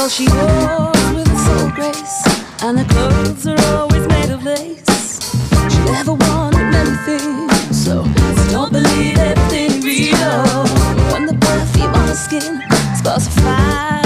Well, she walks with a soul grace, and her clothes are always made of lace. She never wanted anything, so don't believe everything you read. When the perfume on her skin sparks a fire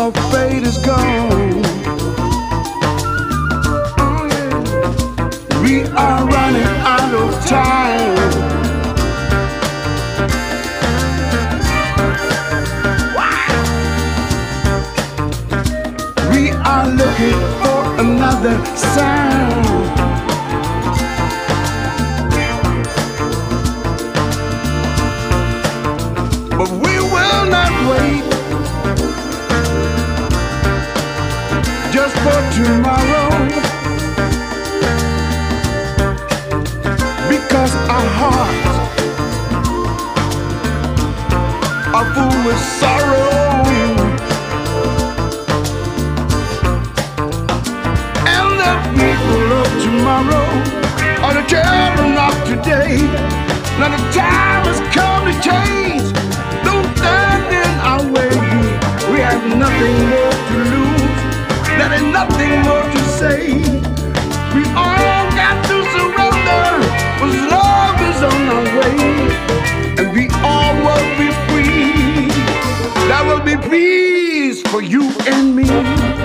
Our fate is gone. Mm. We are running out of time. We are looking for another sign. tomorrow. Because our hearts are full with sorrow and the people of tomorrow are the children of today. Now the time has come to change. Don't stand in our way. We have nothing nothing more to say. We all got to surrender, cause love is on our way. And we all will be free. There will be peace for you and me.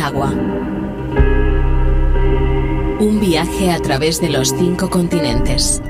agua. Un viaje a través de los cinco continentes.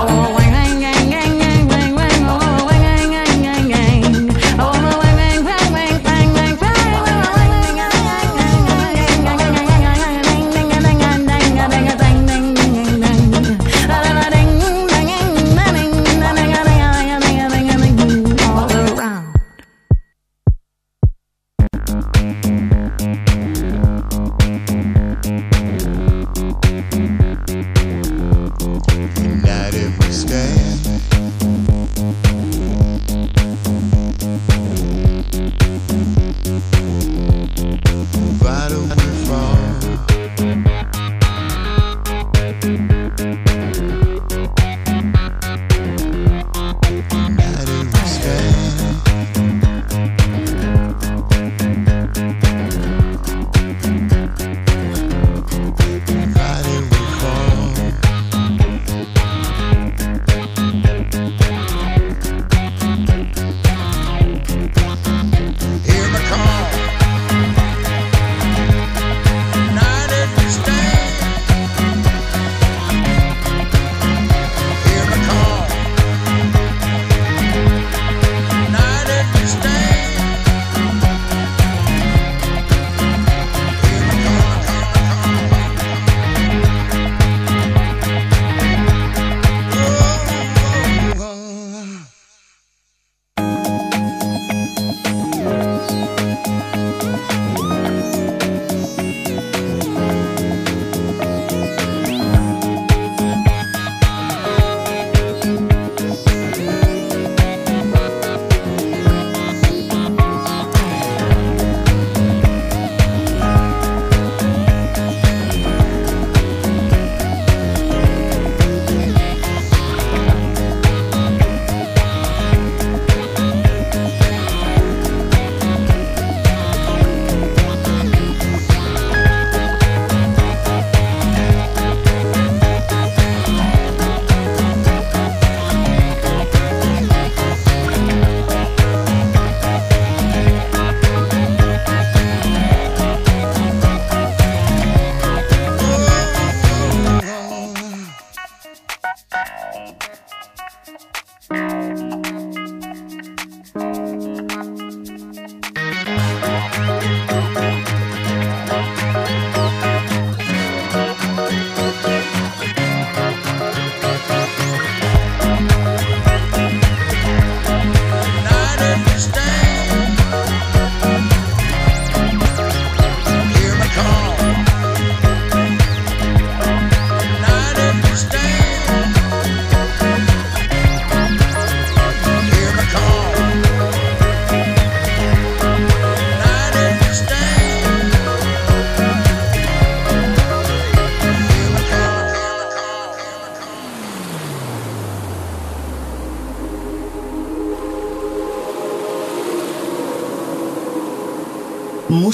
Oh,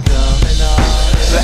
The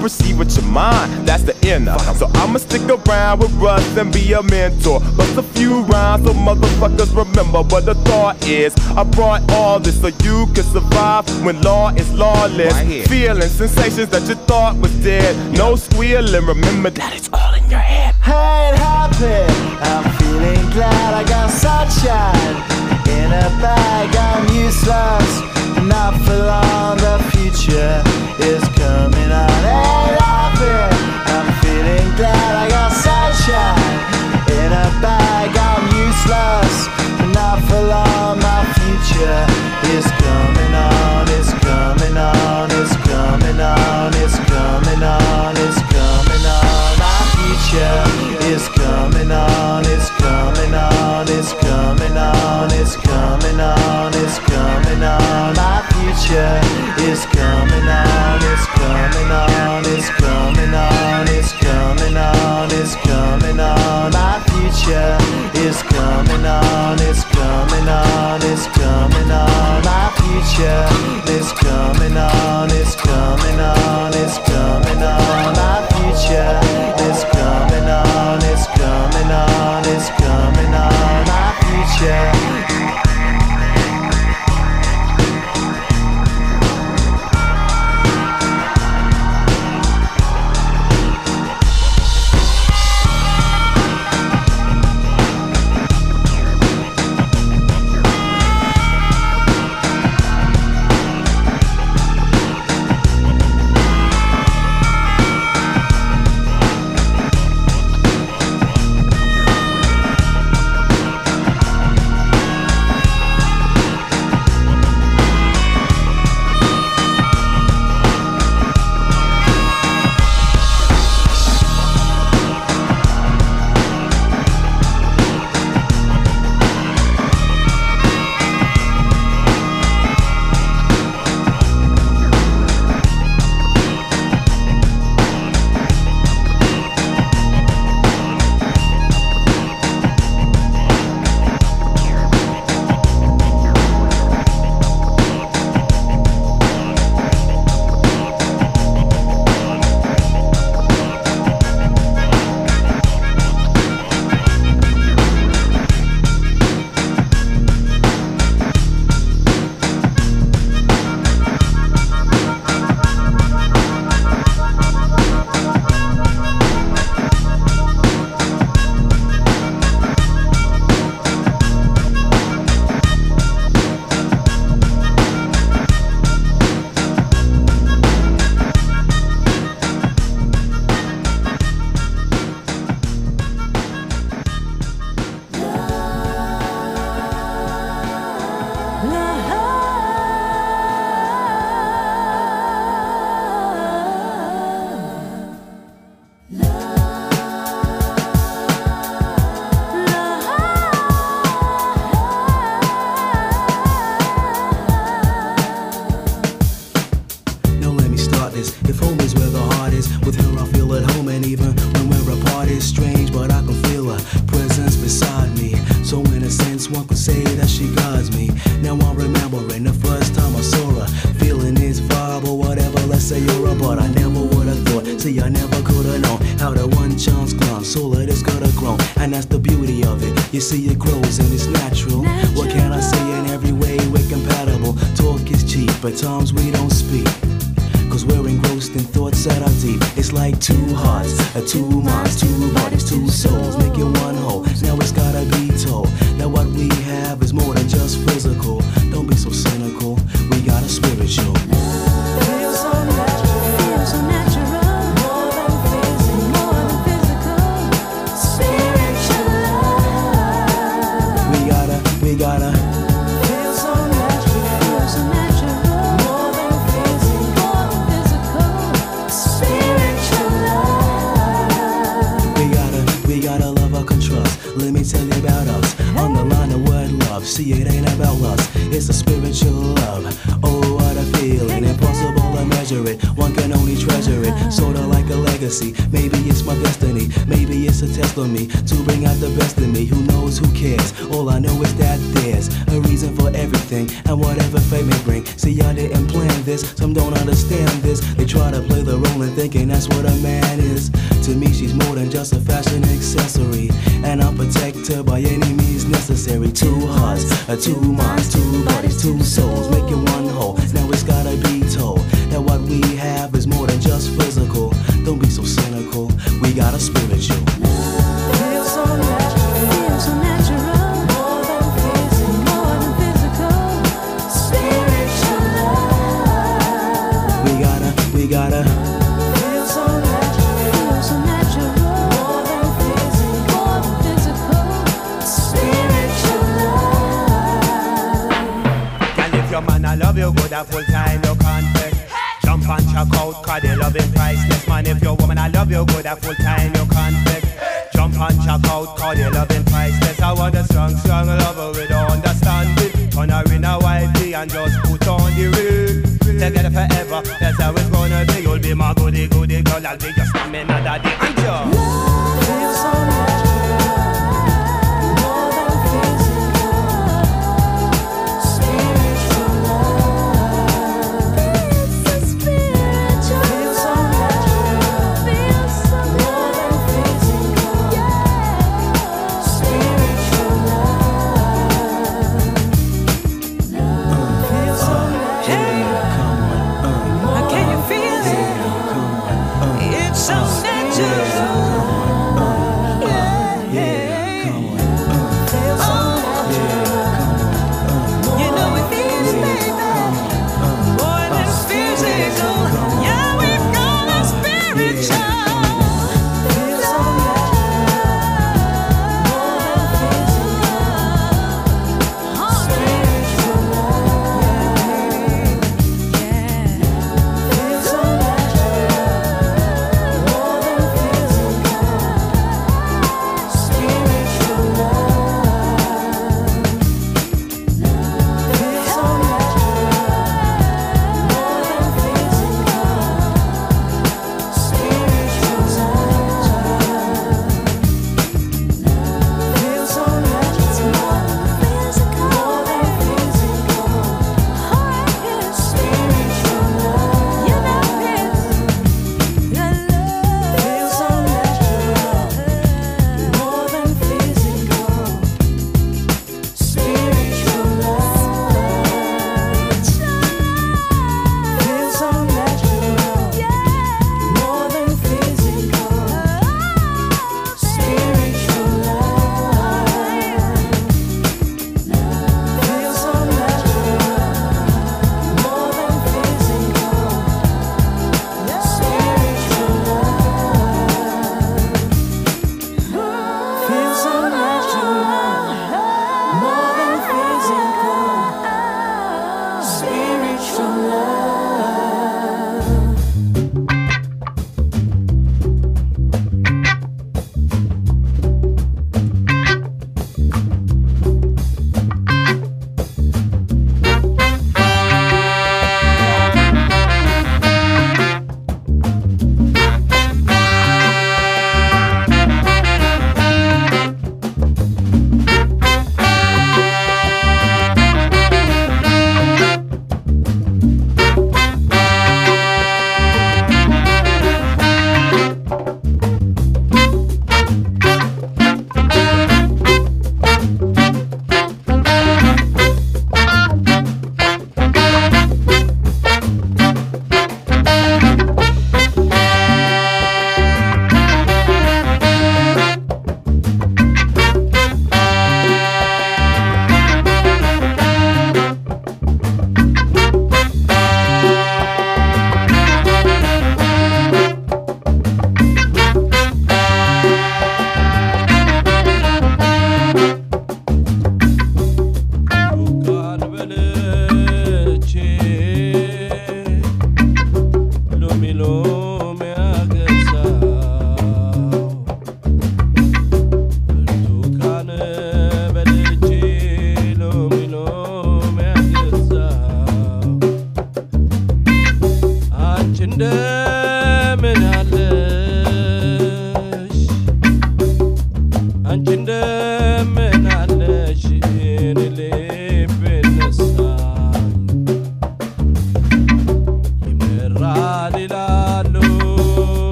perceive with your mind. That's the inner. So I'ma stick around with Russ and be a mentor. Bust a few rhymes so motherfuckers remember what the thought is. I brought all this so you can survive when law is lawless. Feeling sensations that you thought was dead. No squealing. Remember that it's all in your head. ain't happy. I'm feeling glad I got sunshine in a bag. I'm useless, not for long. The future is coming on. Future My remembering the first time I saw her. Feeling this vibe or whatever, let's say you're a but I never would have thought. See, I never could have known how the one chance climb, soul of this gotta grow. And that's the beauty of it. You see, it grows and it's natural. natural. What can I say? In every way, we're compatible. Talk is cheap, but times we don't speak. Cause we're engrossed in thoughts that are deep. It's like two hearts, a two minds, two bodies, two souls, making one whole. Now it's gotta be told that what we have is more than just physical. So cynical, we got a spiritual. Feels so natural, feels so natural. More than physical, more than physical. Spiritual love. We gotta, we gotta. So natural, feels so natural. More than physical, more than physical. Spiritual love. We gotta, we gotta love our. Let me tell you about us. On the line of what love. See, it ain't about lust. It's a spiritual love. Oh, what a feeling. Impossible to measure it. One can only treasure it. Sorta like a legacy. Maybe it's my destiny. Maybe it's a test on me to bring out the best in me. Who knows? Who cares? All I know is that there's a reason for everything and whatever fate may bring. See, I didn't plan this. Some don't understand this. They try to play the role and thinking that's what a man is. To me, she's more than just a fashion accessory. And I'll protect her by any means necessary. Two hearts, two minds, two bodies, two souls, making one whole. Now love you good, a full time you confess. Jump and check out, cause they loving priceless. Man, if your woman I love you good, a full time you confess. Jump and check out, cause they loving priceless. I want a strong, strong lover with understanding. Turn her in a wifey and just put on the ring. Together forever, that's how it's gonna be. You'll be my goody, goody girl, I'll be your stamina daddy. And